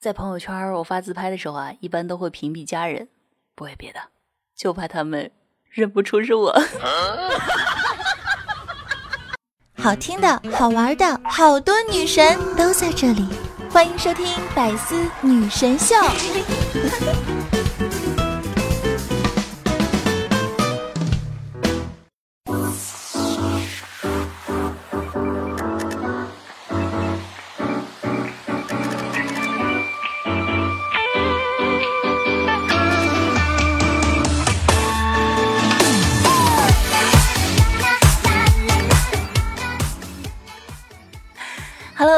在朋友圈我发自拍的时候啊，一般都会屏蔽家人，不为别的，就怕他们认不出是我。好听的、好玩的，好多女神都在这里，欢迎收听《百思女神秀》。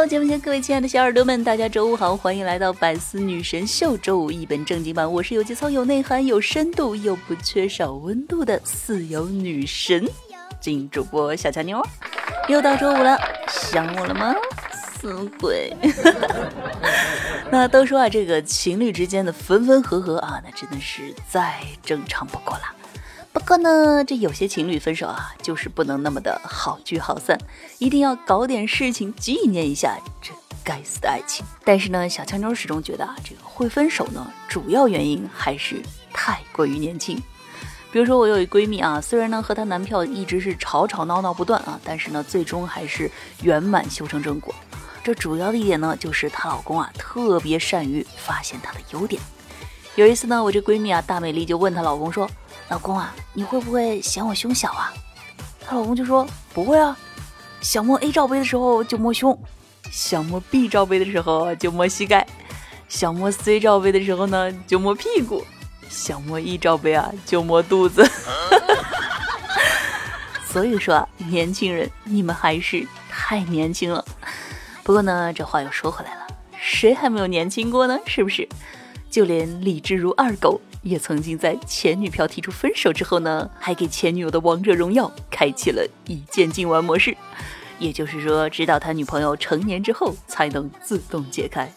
喽节目前各位亲爱的小耳朵们，大家周五好，欢迎来到百思女神秀周五一本正经版。我是有节操、有内涵、有深度又不缺少温度的四有女神，金主播小强妞。又到周五了，想我了吗？死鬼！那都说啊，这个情侣之间的分分合合啊，那真的是再正常不过了。不过呢，这有些情侣分手啊，就是不能那么的好聚好散，一定要搞点事情纪念一下这该死的爱情。但是呢，小强妞始终觉得啊，这个会分手呢，主要原因还是太过于年轻。比如说，我有一闺蜜啊，虽然呢和她男票一直是吵吵闹闹不断啊，但是呢，最终还是圆满修成正果。这主要的一点呢，就是她老公啊，特别善于发现她的优点。有一次呢，我这闺蜜啊，大美丽就问她老公说。老公啊，你会不会嫌我胸小啊？她老公就说不会啊，想摸 A 罩杯的时候就摸胸，想摸 B 罩杯的时候就摸膝盖，想摸 C 罩杯的时候呢就摸屁股，想摸 E 罩杯啊就摸肚子。所以说啊，年轻人你们还是太年轻了。不过呢，这话又说回来了，谁还没有年轻过呢？是不是？就连李智如二狗。也曾经在前女票提出分手之后呢，还给前女友的王者荣耀开启了一键禁玩模式，也就是说，直到他女朋友成年之后才能自动解开。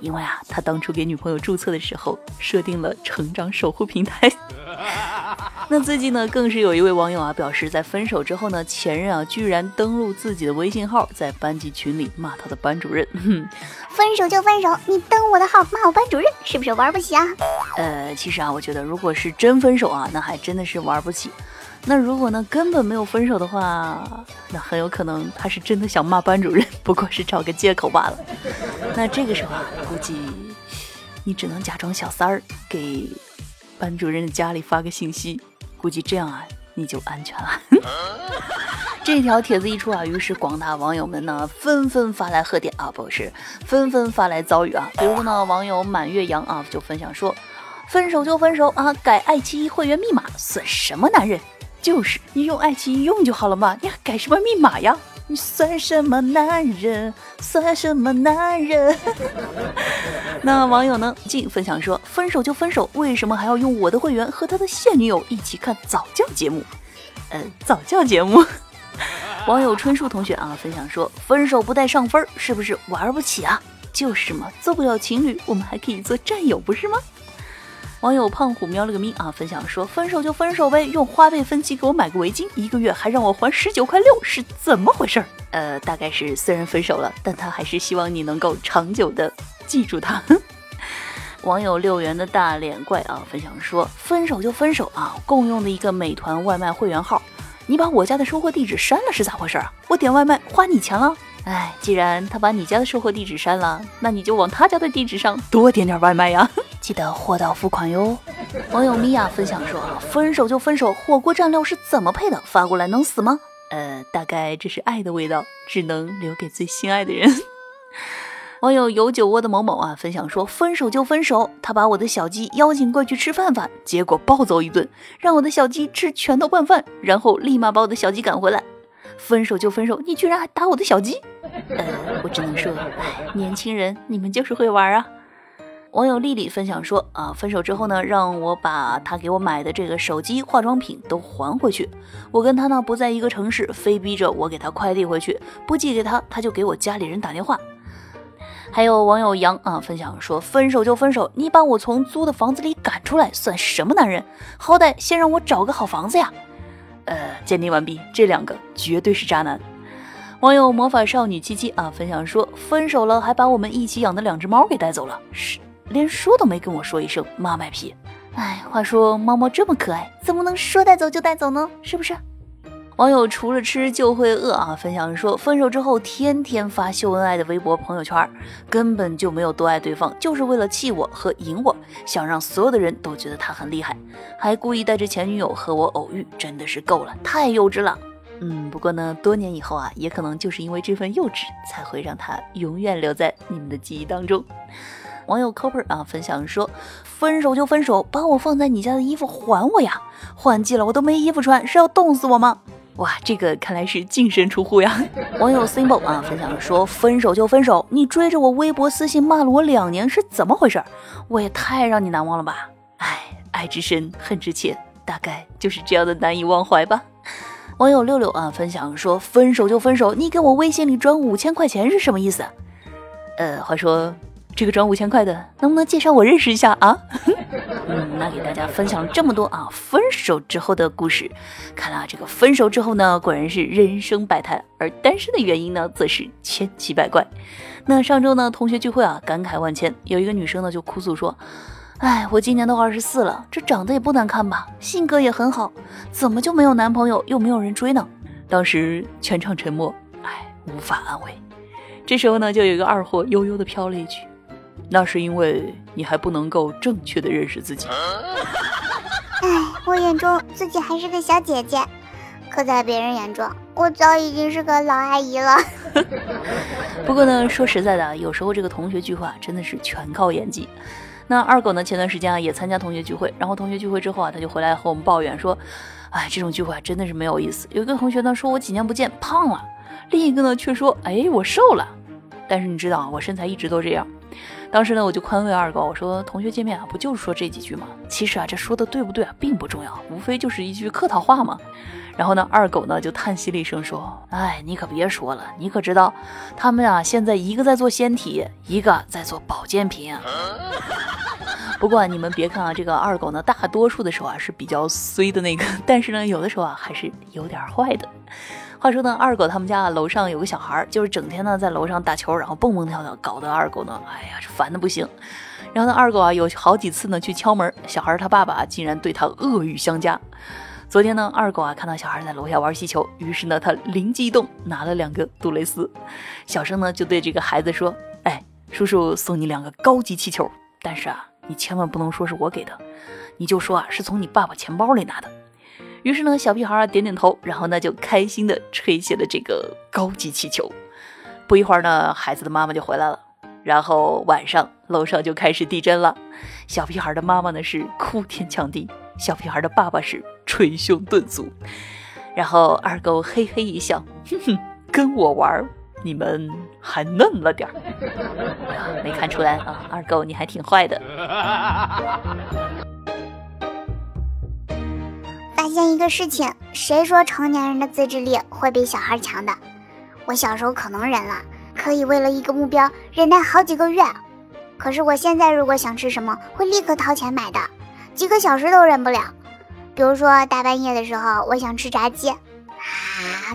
因为啊，他当初给女朋友注册的时候设定了成长守护平台。那最近呢，更是有一位网友啊表示，在分手之后呢，前任啊居然登录自己的微信号，在班级群里骂他的班主任。分手就分手，你登我的号骂我班主任，是不是玩不起啊？呃，其实啊，我觉得如果是真分手啊，那还真的是玩不起。那如果呢根本没有分手的话，那很有可能他是真的想骂班主任，不过是找个借口罢了。那这个时候啊，估计你只能假装小三儿，给班主任的家里发个信息，估计这样啊你就安全了。这条帖子一出啊，于是广大网友们呢纷纷发来贺电啊，不是纷纷发来遭遇啊。比如呢，网友满月阳啊就分享说：“分手就分手啊，改爱奇艺会员密码算什么男人？就是你用爱奇艺用就好了嘛，你还改什么密码呀？你算什么男人？算什么男人？” 那网友呢竟分享说：“分手就分手，为什么还要用我的会员和他的现女友一起看早教节目？呃，早教节目。”网友春树同学啊，分享说：“分手不带上分，是不是玩不起啊？就是嘛，做不了情侣，我们还可以做战友，不是吗？”网友胖虎喵了个咪啊，分享说：“分手就分手呗，用花呗分期给我买个围巾，一个月还让我还十九块六，是怎么回事？”呃，大概是虽然分手了，但他还是希望你能够长久的记住他。网友六元的大脸怪啊，分享说：“分手就分手啊，共用的一个美团外卖会员号。”你把我家的收货地址删了是咋回事啊？我点外卖花你钱了？哎，既然他把你家的收货地址删了，那你就往他家的地址上多点点外卖呀，记得货到付款哟。网友米娅分享说：分手就分手，火锅蘸料是怎么配的？发过来能死吗？呃，大概这是爱的味道，只能留给最心爱的人。网友有酒窝的某某啊，分享说：分手就分手，他把我的小鸡邀请过去吃饭饭，结果暴揍一顿，让我的小鸡吃拳头拌饭，然后立马把我的小鸡赶回来。分手就分手，你居然还打我的小鸡？呃，我只能说，哎，年轻人，你们就是会玩啊。网友丽丽分享说：啊，分手之后呢，让我把他给我买的这个手机、化妆品都还回去。我跟他呢不在一个城市，非逼着我给他快递回去，不寄给他，他就给我家里人打电话。还有网友杨啊分享说：“分手就分手，你把我从租的房子里赶出来，算什么男人？好歹先让我找个好房子呀！”呃，鉴定完毕，这两个绝对是渣男。网友魔法少女七七啊分享说，分手了还把我们一起养的两只猫给带走了，是连说都没跟我说一声，妈卖批。哎，话说猫猫这么可爱，怎么能说带走就带走呢？是不是？网友除了吃就会饿啊，分享说分手之后天天发秀恩爱的微博朋友圈，根本就没有多爱对方，就是为了气我和赢我，想让所有的人都觉得他很厉害，还故意带着前女友和我偶遇，真的是够了，太幼稚了。嗯，不过呢，多年以后啊，也可能就是因为这份幼稚，才会让他永远留在你们的记忆当中。网友 copper 啊分享说，分手就分手，把我放在你家的衣服还我呀，换季了我都没衣服穿，是要冻死我吗？哇，这个看来是净身出户呀！网友 symbol 啊分享说：“分手就分手，你追着我微博私信骂了我两年，是怎么回事？我也太让你难忘了吧！哎，爱之深，恨之切，大概就是这样的难以忘怀吧。”网友六六啊分享说：“分手就分手，你给我微信里转五千块钱是什么意思？”呃，话说。这个转五千块的，能不能介绍我认识一下啊？嗯，那给大家分享了这么多啊，分手之后的故事。看来啊这个分手之后呢，果然是人生百态，而单身的原因呢，则是千奇百怪。那上周呢，同学聚会啊，感慨万千，有一个女生呢就哭诉说：“哎，我今年都二十四了，这长得也不难看吧，性格也很好，怎么就没有男朋友，又没有人追呢？”当时全场沉默，哎，无法安慰。这时候呢，就有一个二货悠悠的飘了一句。那是因为你还不能够正确的认识自己。哎，我眼中自己还是个小姐姐，可在别人眼中，我早已经是个老阿姨了。不过呢，说实在的，有时候这个同学聚会啊，真的是全靠演技。那二狗呢，前段时间啊也参加同学聚会，然后同学聚会之后啊，他就回来和我们抱怨说：“哎，这种聚会真的是没有意思。有一个同学呢说我几年不见胖了，另一个呢却说哎我瘦了。但是你知道啊，我身材一直都这样。”当时呢，我就宽慰二狗，我说：“同学见面啊，不就是说这几句吗？其实啊，这说的对不对啊，并不重要，无非就是一句客套话嘛。”然后呢，二狗呢就叹息了一声，说：“哎，你可别说了，你可知道，他们啊现在一个在做仙体，一个在做保健品啊。不过你们别看啊，这个二狗呢，大多数的时候啊是比较衰的那个，但是呢，有的时候啊还是有点坏的。”话说呢，二狗他们家楼上有个小孩，就是整天呢在楼上打球，然后蹦蹦跳跳，搞得二狗呢，哎呀，这烦的不行。然后呢，二狗啊有好几次呢去敲门，小孩他爸爸竟然对他恶语相加。昨天呢，二狗啊看到小孩在楼下玩气球，于是呢他灵机一动，拿了两个杜蕾斯，小声呢就对这个孩子说：“哎，叔叔送你两个高级气球，但是啊，你千万不能说是我给的，你就说啊是从你爸爸钱包里拿的。”于是呢，小屁孩啊点点头，然后呢就开心的吹起了这个高级气球。不一会儿呢，孩子的妈妈就回来了，然后晚上楼上就开始地震了。小屁孩的妈妈呢是哭天抢地，小屁孩的爸爸是捶胸顿足。然后二狗嘿嘿一笑，哼哼，跟我玩，你们还嫩了点儿。没看出来啊，二狗你还挺坏的。发现一个事情，谁说成年人的自制力会比小孩强的？我小时候可能忍了，可以为了一个目标忍耐好几个月。可是我现在如果想吃什么，会立刻掏钱买的，几个小时都忍不了。比如说大半夜的时候，我想吃炸鸡，啊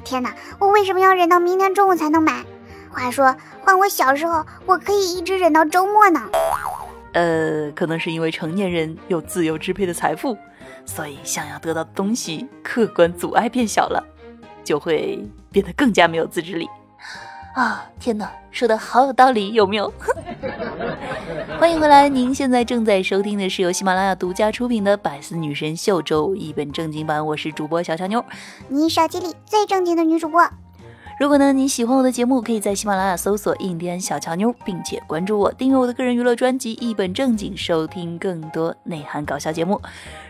天哪，我为什么要忍到明天中午才能买？话说换我小时候，我可以一直忍到周末呢。呃，可能是因为成年人有自由支配的财富。所以，想要得到的东西，客观阻碍变小了，就会变得更加没有自制力。啊，天哪，说的好有道理，有没有？欢迎回来，您现在正在收听的是由喜马拉雅独家出品的《百思女神秀》周一本正经版，我是主播小乔妞，你手机里最正经的女主播。如果呢你喜欢我的节目，可以在喜马拉雅搜索“印第安小乔妞”，并且关注我，订阅我的个人娱乐专辑《一本正经》，收听更多内涵搞笑节目。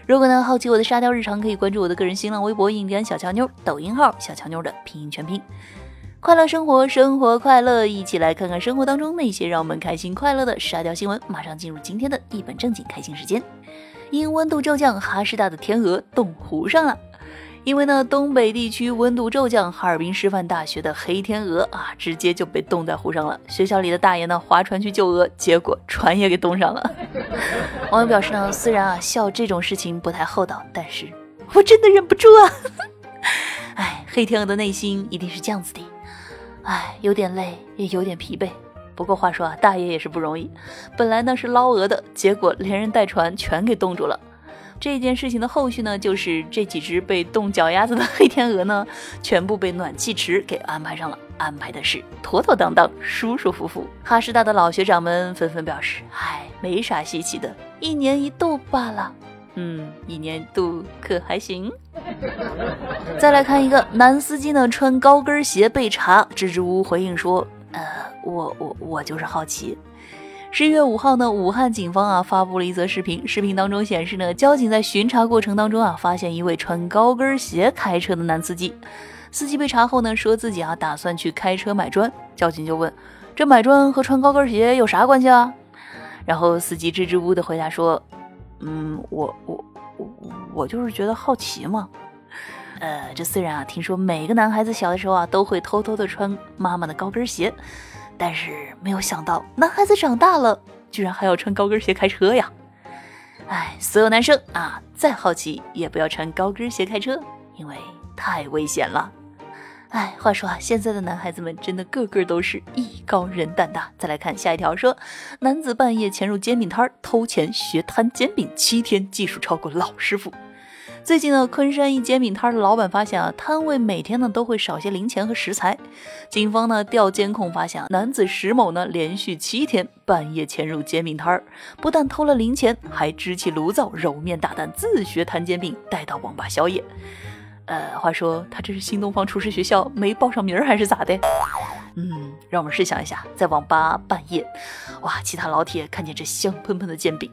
如果呢好奇我的沙雕日常，可以关注我的个人新浪微博“印第安小乔妞”，抖音号“小乔妞”的拼音全拼。快乐生活，生活快乐，一起来看看生活当中那些让我们开心快乐的沙雕新闻。马上进入今天的一本正经开心时间。因温度骤降，哈师大的天鹅冻湖上了。因为呢，东北地区温度骤降，哈尔滨师范大学的黑天鹅啊，直接就被冻在湖上了。学校里的大爷呢，划船去救鹅，结果船也给冻上了。网友表示呢，虽然啊笑这种事情不太厚道，但是我真的忍不住啊。哎，黑天鹅的内心一定是这样子的。哎，有点累，也有点疲惫。不过话说啊，大爷也是不容易。本来呢是捞鹅的，结果连人带船全给冻住了。这件事情的后续呢，就是这几只被冻脚丫子的黑天鹅呢，全部被暖气池给安排上了，安排的是妥妥当当、舒舒服服。哈师大的老学长们纷纷表示：“哎，没啥稀奇的，一年一度罢了。”嗯，一年一度可还行。再来看一个男司机呢，穿高跟鞋被查，支支吾吾回应说：“呃，我我我就是好奇。”十一月五号呢，武汉警方啊发布了一则视频，视频当中显示呢，交警在巡查过程当中啊，发现一位穿高跟鞋开车的男司机。司机被查后呢，说自己啊打算去开车买砖。交警就问：“这买砖和穿高跟鞋有啥关系啊？”然后司机支支吾吾的回答说：“嗯，我我我我就是觉得好奇嘛。呃，这虽然啊，听说每个男孩子小的时候啊都会偷偷的穿妈妈的高跟鞋。”但是没有想到，男孩子长大了，居然还要穿高跟鞋开车呀！哎，所有男生啊，再好奇也不要穿高跟鞋开车，因为太危险了。哎，话说啊，现在的男孩子们真的个个都是艺高人胆大。再来看下一条，说男子半夜潜入煎饼摊偷钱学摊煎饼，七天技术超过老师傅。最近呢，昆山一煎饼摊的老板发现啊，摊位每天呢都会少些零钱和食材。警方呢调监控发现啊，男子石某呢连续七天半夜潜入煎饼摊儿，不但偷了零钱，还支起炉灶揉面打蛋，自学摊煎饼，带到网吧宵夜。呃，话说他这是新东方厨师学校没报上名儿还是咋的？嗯，让我们试想一下，在网吧半夜，哇，其他老铁看见这香喷喷的煎饼，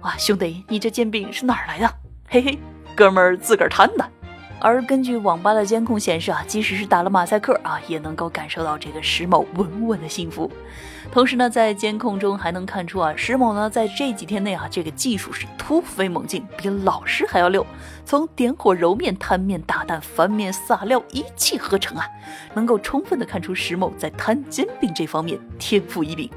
哇，兄弟，你这煎饼是哪儿来的？嘿嘿。哥们儿自个儿摊的，而根据网吧的监控显示啊，即使是打了马赛克啊，也能够感受到这个石某稳稳的幸福。同时呢，在监控中还能看出啊，石某呢在这几天内啊，这个技术是突飞猛进，比老师还要溜。从点火揉面、摊面打蛋、翻面撒料，一气呵成啊，能够充分的看出石某在摊煎饼这方面天赋异禀。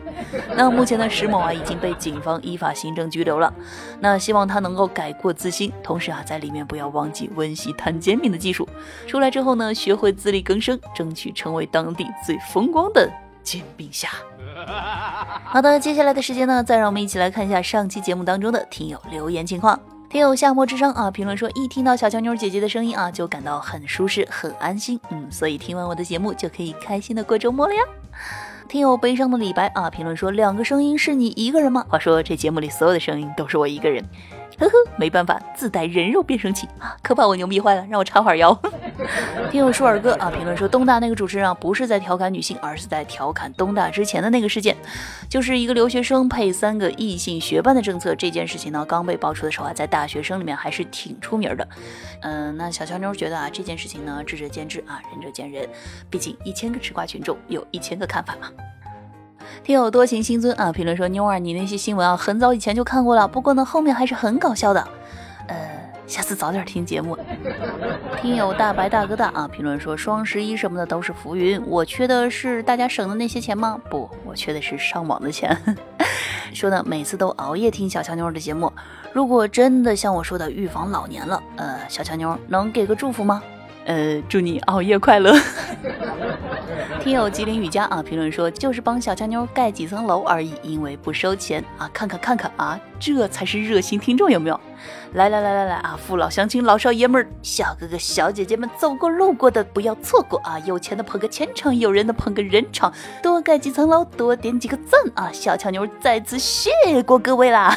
那目前呢，石某啊已经被警方依法行政拘留了。那希望他能够改过自新，同时啊，在里面不要忘记温习摊煎饼的技术。出来之后呢，学会自力更生，争取成为当地最风光的煎饼侠。好的，接下来的时间呢，再让我们一起来看一下上期节目当中的听友留言情况。听友夏末之声啊，评论说一听到小乔妞姐姐的声音啊，就感到很舒适、很安心。嗯，所以听完我的节目就可以开心的过周末了呀。听友悲伤的李白啊，评论说两个声音是你一个人吗？话说这节目里所有的声音都是我一个人。呵呵，没办法，自带人肉变声器啊，可把我牛逼坏了，让我插会儿腰。听友舒尔哥啊，评论说东大那个主持人啊，不是在调侃女性，而是在调侃东大之前的那个事件，就是一个留学生配三个异性学伴的政策。这件事情呢，刚被爆出的时候啊，在大学生里面还是挺出名的。嗯，那小乔妞觉得啊，这件事情呢，智者见智啊，仁者见仁，毕竟一千个吃瓜群众有一千个看法嘛。听友多情星尊啊，评论说妞儿，你那些新闻啊，很早以前就看过了，不过呢，后面还是很搞笑的。呃，下次早点听节目。听友大白大哥大啊，评论说双十一什么的都是浮云，我缺的是大家省的那些钱吗？不，我缺的是上网的钱。说呢，每次都熬夜听小乔妞的节目，如果真的像我说的预防老年了，呃，小乔妞能给个祝福吗？呃，祝你熬夜快乐。听友吉林雨佳啊，评论说就是帮小强妞盖几层楼而已，因为不收钱啊。看看看看啊，这才是热心听众有没有？来来来来来啊，父老乡亲老少爷们儿、小哥哥小姐姐们，走过路过的不要错过啊！有钱的捧个钱场，有人的捧个人场，多盖几层楼，多点几个赞啊！小强妞再次谢过各位啦。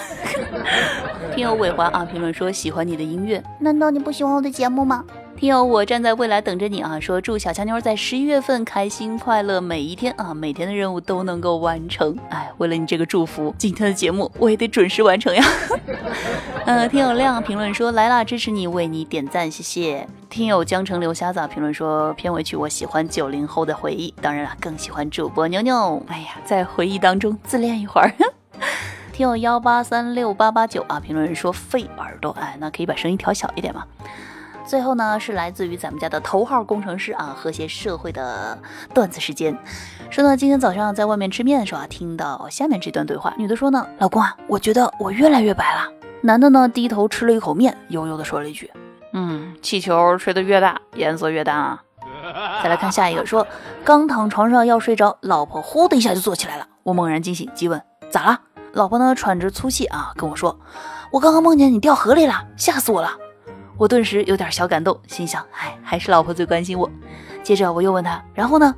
听友伟华啊，评论说喜欢你的音乐，难道你不喜欢我的节目吗？听友，我站在未来等着你啊！说祝小强妞在十一月份开心快乐每一天啊，每天的任务都能够完成。哎，为了你这个祝福，今天的节目我也得准时完成呀。呃，听友亮评论说来啦，支持你，为你点赞，谢谢。听友江城刘瞎子评论说片尾曲我喜欢九零后的回忆，当然了，更喜欢主播妞妞。哎呀，在回忆当中自恋一会儿。听友幺八三六八八九啊，评论说费耳朵，哎，那可以把声音调小一点吗？最后呢，是来自于咱们家的头号工程师啊，和谐社会的段子时间。说呢，今天早上在外面吃面的时候啊，听到下面这段对话：女的说呢，老公啊，我觉得我越来越白了。男的呢，低头吃了一口面，悠悠的说了一句：“嗯，气球吹得越大，颜色越淡啊。”再来看下一个，说刚躺床上要睡着，老婆呼的一下就坐起来了，我猛然惊醒，急问咋了？老婆呢喘着粗气啊跟我说，我刚刚梦见你掉河里了，吓死我了。我顿时有点小感动，心想，哎，还是老婆最关心我。接着我又问他，然后呢？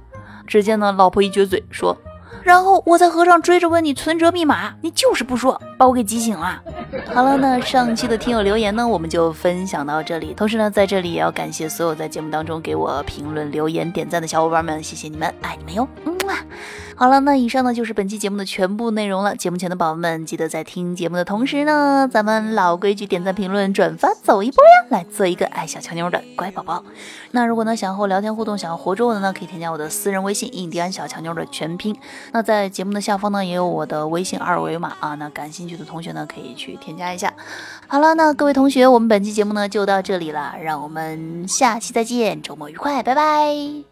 只见呢，老婆一撅嘴说。然后我在河上追着问你存折密码，你就是不说，把我给急醒了。好了，那上期的听友留言呢，我们就分享到这里。同时呢，在这里也要感谢所有在节目当中给我评论、留言、点赞的小伙伴们，谢谢你们，爱你们哟。嗯啊。好了，那以上呢就是本期节目的全部内容了。节目前的宝宝们，记得在听节目的同时呢，咱们老规矩，点赞、评论、转发，走一波呀，来做一个爱小乔妞的乖宝宝。那如果呢想和我聊天互动，想要活捉我的呢，可以添加我的私人微信“印第安小乔妞”的全拼。那在节目的下方呢也有我的微信二维码啊，那感兴趣的同学呢可以去添加一下。好了，那各位同学，我们本期节目呢就到这里了，让我们下期再见，周末愉快，拜拜。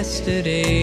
yesterday.